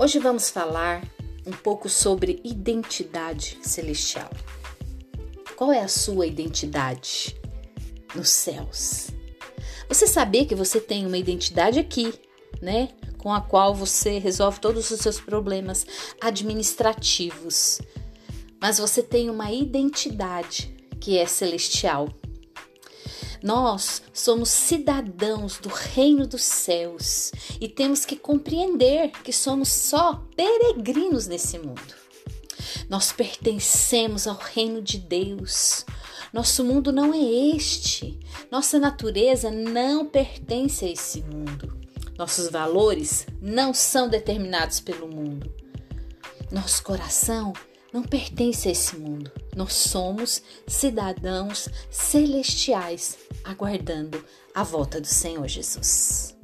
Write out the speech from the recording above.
Hoje vamos falar um pouco sobre identidade celestial. Qual é a sua identidade nos céus? Você sabia que você tem uma identidade aqui, né? Com a qual você resolve todos os seus problemas administrativos. Mas você tem uma identidade que é celestial. Nós somos cidadãos do reino dos céus e temos que compreender que somos só peregrinos nesse mundo. Nós pertencemos ao reino de Deus. Nosso mundo não é este. Nossa natureza não pertence a esse mundo. Nossos valores não são determinados pelo mundo. Nosso coração não pertence a esse mundo. Nós somos cidadãos celestiais aguardando a volta do Senhor Jesus.